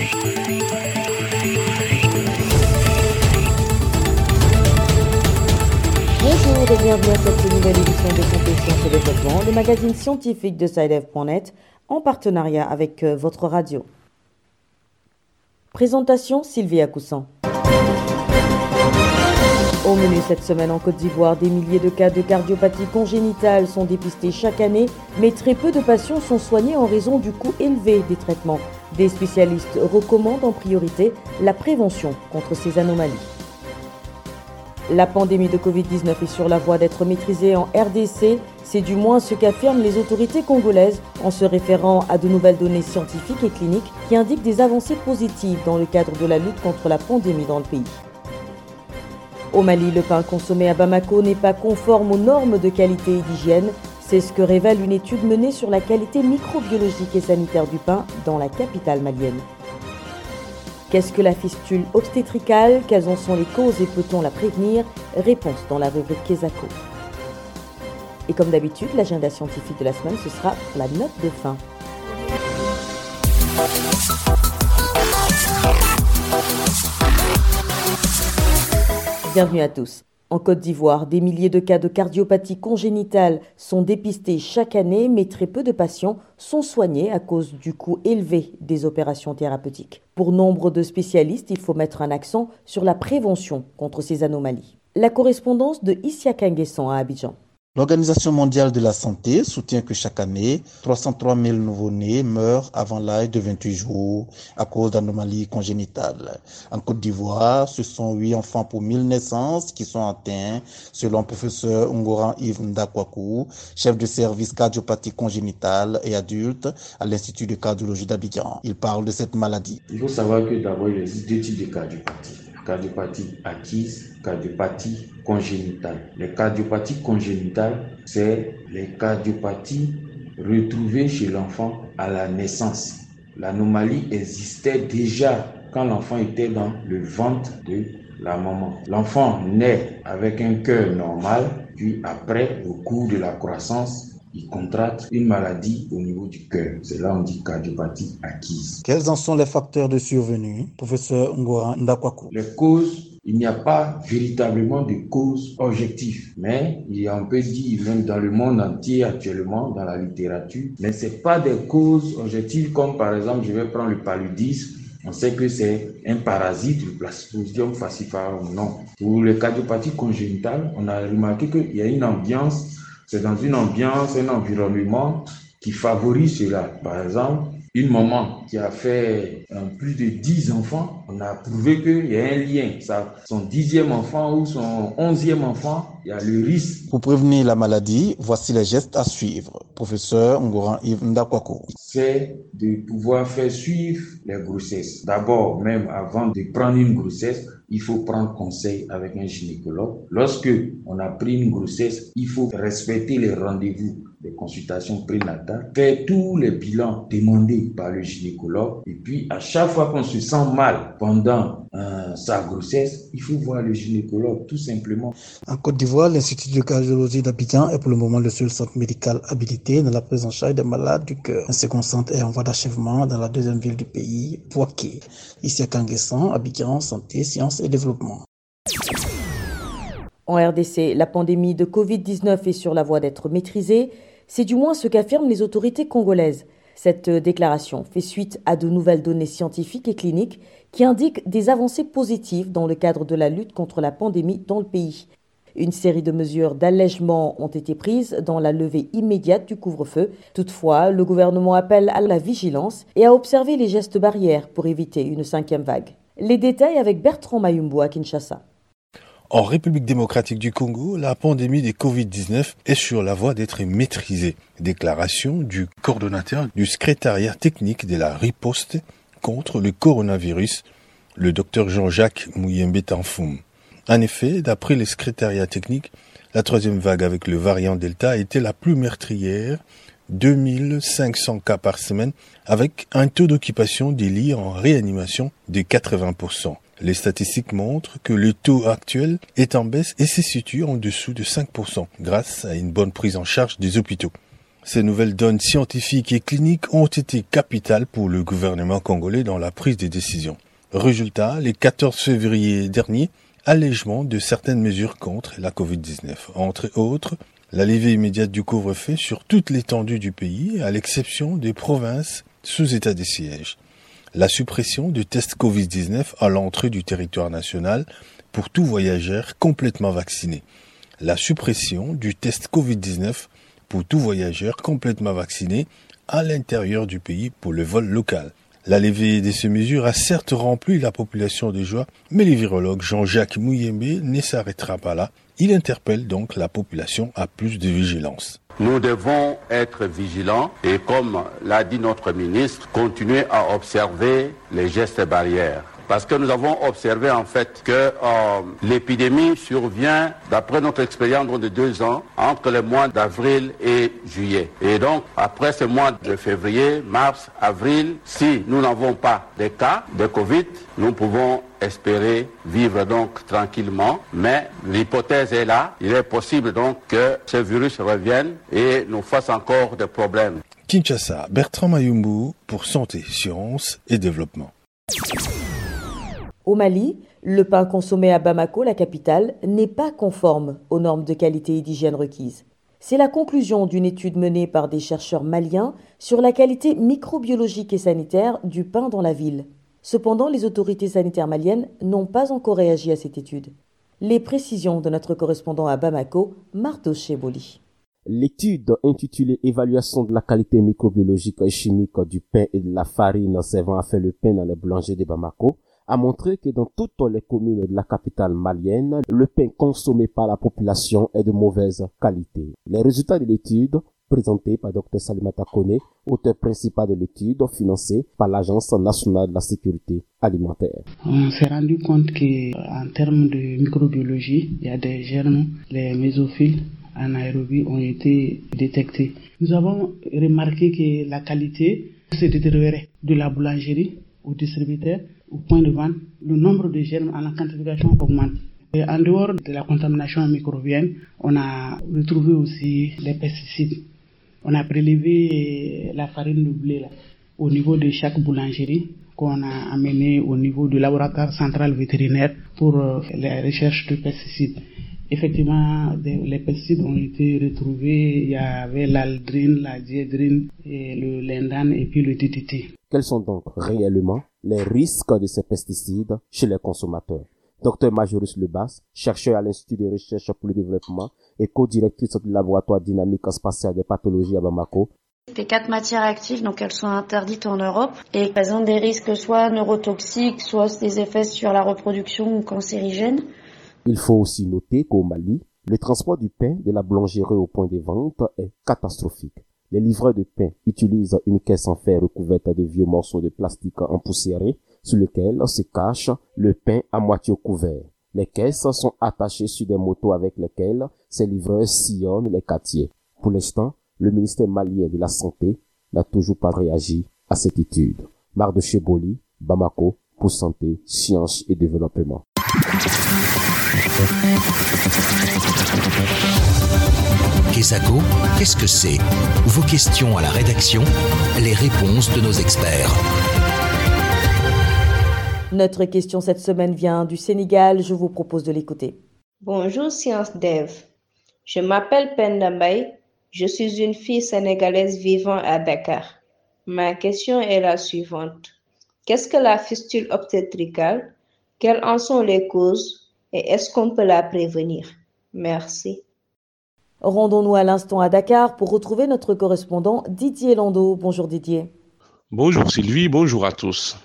Bonjour et bienvenue à cette nouvelle édition de Santé, Sciences et Développement, le magazine scientifique de SciDev.net en partenariat avec euh, votre radio. Présentation Sylvia Coussan. Au menu cette semaine en Côte d'Ivoire, des milliers de cas de cardiopathie congénitale sont dépistés chaque année, mais très peu de patients sont soignés en raison du coût élevé des traitements. Des spécialistes recommandent en priorité la prévention contre ces anomalies. La pandémie de Covid-19 est sur la voie d'être maîtrisée en RDC. C'est du moins ce qu'affirment les autorités congolaises en se référant à de nouvelles données scientifiques et cliniques qui indiquent des avancées positives dans le cadre de la lutte contre la pandémie dans le pays. Au Mali, le pain consommé à Bamako n'est pas conforme aux normes de qualité et d'hygiène. C'est ce que révèle une étude menée sur la qualité microbiologique et sanitaire du pain dans la capitale malienne. Qu'est-ce que la fistule obstétricale? Quelles en sont les causes et peut-on la prévenir? Réponse dans la rubrique Kesako. Et comme d'habitude, l'agenda scientifique de la semaine, ce sera la note de fin. Bienvenue à tous. En Côte d'Ivoire, des milliers de cas de cardiopathie congénitale sont dépistés chaque année, mais très peu de patients sont soignés à cause du coût élevé des opérations thérapeutiques. Pour nombre de spécialistes, il faut mettre un accent sur la prévention contre ces anomalies. La correspondance de Issia à Abidjan. L'Organisation mondiale de la santé soutient que chaque année, 303 000 nouveau-nés meurent avant l'âge de 28 jours à cause d'anomalies congénitales. En Côte d'Ivoire, ce sont 8 enfants pour 1000 naissances qui sont atteints, selon le professeur Ngoran Yves Ndakwaku, chef de service cardiopathie congénitale et adulte à l'Institut de cardiologie d'Abidjan. Il parle de cette maladie. Il faut savoir que d'abord, il existe deux types de cardiopathie cardiopathie acquise, cardiopathie congénitale. Les cardiopathies congénitales, c'est les cardiopathies retrouvées chez l'enfant à la naissance. L'anomalie existait déjà quand l'enfant était dans le ventre de la maman. L'enfant naît avec un cœur normal, puis après, au cours de la croissance, il contracte une maladie au niveau du cœur. C'est là on dit cardiopathie acquise. Quels en sont les facteurs de survenue, professeur Ngora Ndakwaku Les causes, il n'y a pas véritablement de causes objectives, mais il y a, on peut dire même dans le monde entier actuellement, dans la littérature, mais c'est pas des causes objectives comme par exemple, je vais prendre le paludisme, on sait que c'est un parasite, le Plasmodium falciparum. Non. Pour les cardiopathies congénitales, on a remarqué qu'il y a une ambiance c'est dans une ambiance, un environnement qui favorise cela. Par exemple, une maman qui a fait plus de 10 enfants, on a prouvé qu'il y a un lien. Ça, son dixième enfant ou son onzième enfant, il y a le risque. Pour prévenir la maladie, voici les gestes à suivre. Professeur Ngoran Yves Ndakwako. C'est de pouvoir faire suivre les grossesses. D'abord, même avant de prendre une grossesse, il faut prendre conseil avec un gynécologue. Lorsque on a pris une grossesse, il faut respecter les rendez-vous des consultations prénatales, faire tous les bilans demandés par le gynécologue et puis à chaque fois qu'on se sent mal pendant euh, sa grossesse, il faut voir le gynécologue tout simplement. En Côte d'Ivoire, l'Institut de cardiologie d'Abidjan est pour le moment le seul centre médical habilité dans la prise en charge des malades du cœur. Un second centre est en voie d'achèvement dans la deuxième ville du pays, Poitiers. Ici à Kanguessan, Abidjan, santé, sciences et développement. En RDC, la pandémie de Covid-19 est sur la voie d'être maîtrisée. C'est du moins ce qu'affirment les autorités congolaises. Cette déclaration fait suite à de nouvelles données scientifiques et cliniques qui indiquent des avancées positives dans le cadre de la lutte contre la pandémie dans le pays. Une série de mesures d'allègement ont été prises dans la levée immédiate du couvre-feu. Toutefois, le gouvernement appelle à la vigilance et à observer les gestes barrières pour éviter une cinquième vague. Les détails avec Bertrand Mayumbo à Kinshasa. En République démocratique du Congo, la pandémie des Covid-19 est sur la voie d'être maîtrisée. Déclaration du coordonnateur du secrétariat technique de la riposte contre le coronavirus, le docteur Jean-Jacques Mouyembe Tanfoum. En effet, d'après le secrétariat technique, la troisième vague avec le variant Delta était la plus meurtrière 2500 cas par semaine avec un taux d'occupation des lits en réanimation de 80%. Les statistiques montrent que le taux actuel est en baisse et se situe en dessous de 5% grâce à une bonne prise en charge des hôpitaux. Ces nouvelles donnes scientifiques et cliniques ont été capitales pour le gouvernement congolais dans la prise des décisions. Résultat, les 14 février dernier, allègement de certaines mesures contre la Covid-19. Entre autres, la levée immédiate du couvre-feu sur toute l'étendue du pays, à l'exception des provinces sous état de siège. La suppression du test Covid-19 à l'entrée du territoire national pour tout voyageur complètement vacciné. La suppression du test Covid-19 pour tout voyageur complètement vacciné à l'intérieur du pays pour le vol local. La levée de ces mesures a certes rempli la population de joie, mais le virologue Jean-Jacques Mouyembe ne s'arrêtera pas là. Il interpelle donc la population à plus de vigilance. Nous devons être vigilants et, comme l'a dit notre ministre, continuer à observer les gestes barrières parce que nous avons observé en fait que euh, l'épidémie survient, d'après notre expérience de deux ans, entre les mois d'avril et juillet. Et donc, après ce mois de février, mars, avril, si nous n'avons pas de cas de Covid, nous pouvons espérer vivre donc tranquillement, mais l'hypothèse est là. Il est possible donc que ce virus revienne et nous fasse encore des problèmes. Kinshasa, Bertrand Mayumbu pour Santé, Sciences et Développement. Au Mali, le pain consommé à Bamako, la capitale, n'est pas conforme aux normes de qualité et d'hygiène requises. C'est la conclusion d'une étude menée par des chercheurs maliens sur la qualité microbiologique et sanitaire du pain dans la ville. Cependant, les autorités sanitaires maliennes n'ont pas encore réagi à cette étude. Les précisions de notre correspondant à Bamako, Mardo Cheboli. L'étude intitulée Évaluation de la qualité microbiologique et chimique du pain et de la farine servant à faire le pain dans les boulangers de Bamako a montré que dans toutes les communes de la capitale malienne, le pain consommé par la population est de mauvaise qualité. Les résultats de l'étude présentés par Dr Salimata Kone, auteur principal de l'étude financée par l'Agence nationale de la sécurité alimentaire. On s'est rendu compte que en termes de microbiologie, il y a des germes, les mésophiles anaérobies ont été détectés. Nous avons remarqué que la qualité se détériorait de la boulangerie au distributeur au point de vente, le nombre de germes en la quantification augmente. En dehors de la contamination microbienne, on a retrouvé aussi les pesticides. On a prélevé la farine de blé là, au niveau de chaque boulangerie qu'on a amené au niveau du laboratoire central vétérinaire pour euh, les recherches de pesticides. Effectivement, les pesticides ont été retrouvés. Il y avait l'aldrine, la diédrine, le lindane et puis le DDT. Quels sont donc réellement les risques de ces pesticides chez les consommateurs? Docteur Majoris Lebas, chercheur à l'Institut de recherche pour le développement et co-directrice du laboratoire dynamique spatial des pathologies à Bamako. Les quatre matières actives, donc elles sont interdites en Europe et présentent des risques soit neurotoxiques, soit des effets sur la reproduction ou cancérigènes. Il faut aussi noter qu'au Mali, le transport du pain de la boulangerie au point de vente est catastrophique. Les livreurs de pain utilisent une caisse en fer recouverte de vieux morceaux de plastique empoussiérés sur lesquels se cache le pain à moitié couvert. Les caisses sont attachées sur des motos avec lesquelles ces livreurs sillonnent les quartiers. Pour l'instant, le ministère malien de la Santé n'a toujours pas réagi à cette étude. Marc de Cheboli, Bamako, pour Santé, Sciences et Développement. Qu'est-ce que c'est? Vos questions à la rédaction, les réponses de nos experts. Notre question cette semaine vient du Sénégal, je vous propose de l'écouter. Bonjour Science Dev. Je m'appelle Pendambay, je suis une fille sénégalaise vivant à Dakar. Ma question est la suivante. Qu'est-ce que la fistule obstétricale? Quelles en sont les causes et est-ce qu'on peut la prévenir? Merci. Rendons-nous à l'instant à Dakar pour retrouver notre correspondant Didier Landau. Bonjour Didier. Bonjour Sylvie, bonjour à tous.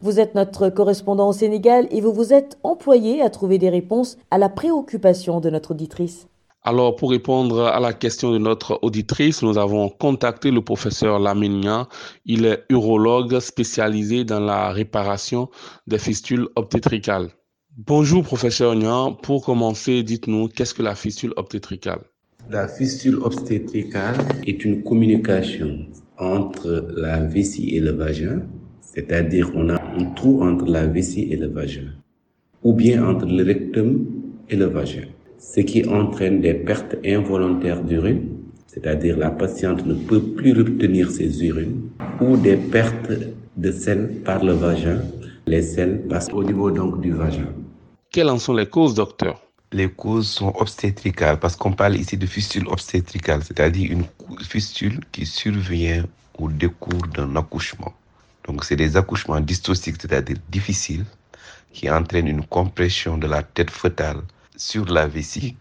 Vous êtes notre correspondant au Sénégal et vous vous êtes employé à trouver des réponses à la préoccupation de notre auditrice. Alors, pour répondre à la question de notre auditrice, nous avons contacté le professeur Laminia. Il est urologue spécialisé dans la réparation des fistules obstétricales. Bonjour, professeur Nian. Pour commencer, dites-nous, qu'est-ce que la fistule obstétricale? La fistule obstétricale est une communication entre la vessie et le vagin, c'est-à-dire on a un trou entre la vessie et le vagin, ou bien entre le rectum et le vagin, ce qui entraîne des pertes involontaires d'urine, c'est-à-dire la patiente ne peut plus retenir ses urines, ou des pertes de sel par le vagin. Les sels passent au niveau donc du vagin. Quelles en sont les causes, docteur? Les causes sont obstétricales parce qu'on parle ici de fistule obstétricale, c'est-à-dire une fistule qui survient au décours d'un accouchement. Donc c'est des accouchements dystociques, c'est-à-dire difficiles, qui entraînent une compression de la tête fœtale sur la vessie.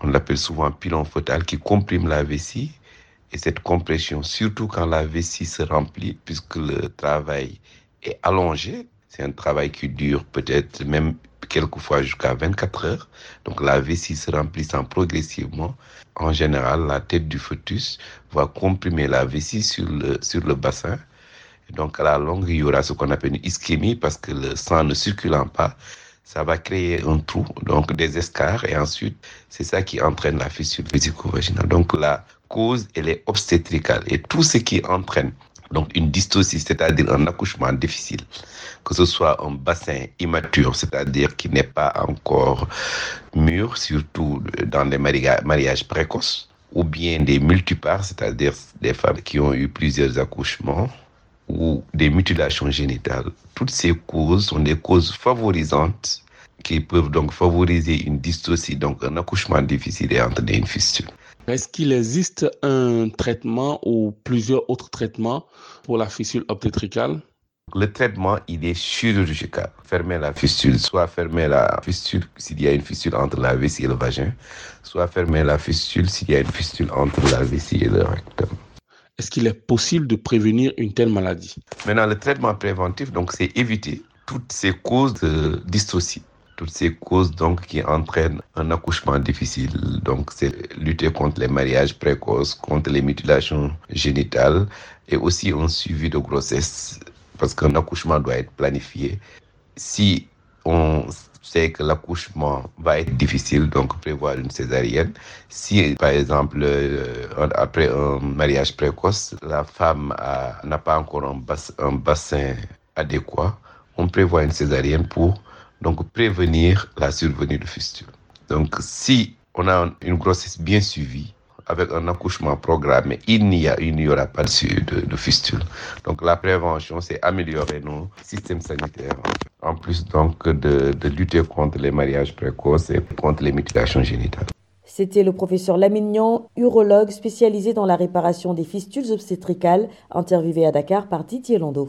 On l'appelle souvent pilon fœtal qui comprime la vessie. Et cette compression, surtout quand la vessie se remplit, puisque le travail est allongé, c'est un travail qui dure peut-être même quelquefois jusqu'à 24 heures. Donc la vessie se remplissant progressivement, en général, la tête du fœtus va comprimer la vessie sur le, sur le bassin. Donc à la longue, il y aura ce qu'on appelle une ischémie parce que le sang ne circulant pas, ça va créer un trou, donc des escarres, et ensuite, c'est ça qui entraîne la fissure vésico-vaginale. Donc la cause, elle est obstétricale. Et tout ce qui entraîne donc une dystocie, c'est-à-dire un accouchement difficile, que ce soit un bassin immature, c'est-à-dire qui n'est pas encore mûr, surtout dans les mariages précoces, ou bien des multipares, c'est-à-dire des femmes qui ont eu plusieurs accouchements, ou des mutilations génitales. Toutes ces causes sont des causes favorisantes qui peuvent donc favoriser une dystocie, donc un accouchement difficile et entraîner une fistule. Est-ce qu'il existe un traitement ou plusieurs autres traitements pour la fistule obstétricale Le traitement, il est chirurgical. Fermer la fistule, soit fermer la fistule s'il y a une fistule entre la vessie et le vagin, soit fermer la fistule s'il y a une fistule entre la vessie et le rectum. Est-ce qu'il est possible de prévenir une telle maladie? Maintenant, le traitement préventif, donc, c'est éviter toutes ces causes de dystocie toutes ces causes donc qui entraînent un accouchement difficile. Donc c'est lutter contre les mariages précoces, contre les mutilations génitales et aussi un suivi de grossesse parce qu'un accouchement doit être planifié. Si on sait que l'accouchement va être difficile, donc prévoir une césarienne. Si, par exemple, après un mariage précoce, la femme n'a pas encore un bassin adéquat, on prévoit une césarienne pour donc prévenir la survenue de fistule. Donc si on a une grossesse bien suivie, avec un accouchement programmé, il n'y a, aura pas de, de, fistule. Donc la prévention, c'est améliorer nos systèmes sanitaires, en plus donc de, lutter contre les mariages précoces et contre les mutilations génitales. C'était le professeur Lamignan, urologue spécialisé dans la réparation des fistules obstétricales, interviewé à Dakar par Didier Landau.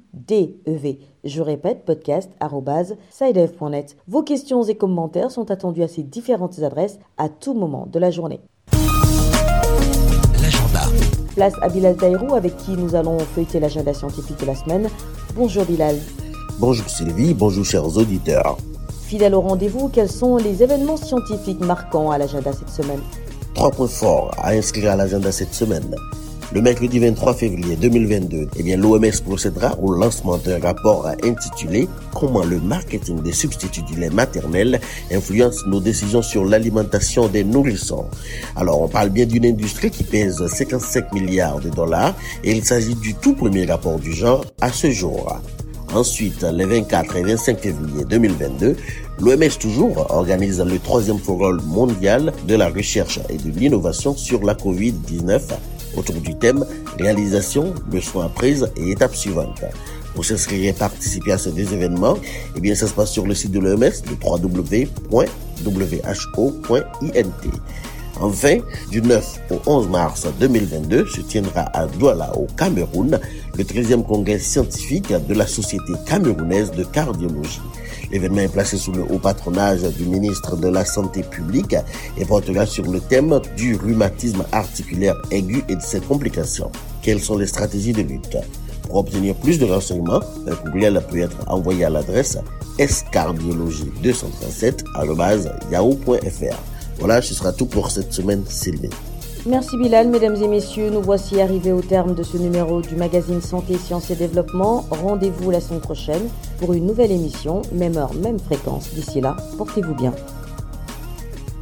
DEV. Je répète, podcast.sidef.net. Vos questions et commentaires sont attendus à ces différentes adresses à tout moment de la journée. L'agenda. Place à Bilal Taïrou avec qui nous allons feuilleter l'agenda scientifique de la semaine. Bonjour Bilal. Bonjour Sylvie, bonjour chers auditeurs. Fidèle au rendez-vous, quels sont les événements scientifiques marquants à l'agenda cette semaine? Trois points forts à inscrire à l'agenda cette semaine. Le mercredi 23 février 2022, eh bien, l'OMS procédera au lancement d'un rapport intitulé Comment le marketing des substituts du lait maternel influence nos décisions sur l'alimentation des nourrissons? Alors, on parle bien d'une industrie qui pèse 55 milliards de dollars et il s'agit du tout premier rapport du genre à ce jour. Ensuite, les 24 et 25 février 2022, l'OMS toujours organise le troisième forum mondial de la recherche et de l'innovation sur la COVID-19 autour du thème réalisation, leçons apprises et étapes suivantes. Pour s'inscrire et participer à ces deux événements, eh bien, ça se passe sur le site de l'OMS, le www.who.int. Enfin, du 9 au 11 mars 2022 se tiendra à Douala, au Cameroun, le 13e congrès scientifique de la Société camerounaise de cardiologie. L'événement est placé sous le haut patronage du ministre de la Santé publique et portera sur le thème du rhumatisme articulaire aigu et de ses complications. Quelles sont les stratégies de lutte? Pour obtenir plus de renseignements, un courriel peut être envoyé à l'adresse scardiologie237 yahoo.fr. Voilà, ce sera tout pour cette semaine, Sylvie. Merci Bilal, mesdames et messieurs, nous voici arrivés au terme de ce numéro du magazine Santé, Sciences et Développement. Rendez-vous la semaine prochaine pour une nouvelle émission, même heure, même fréquence. D'ici là, portez-vous bien.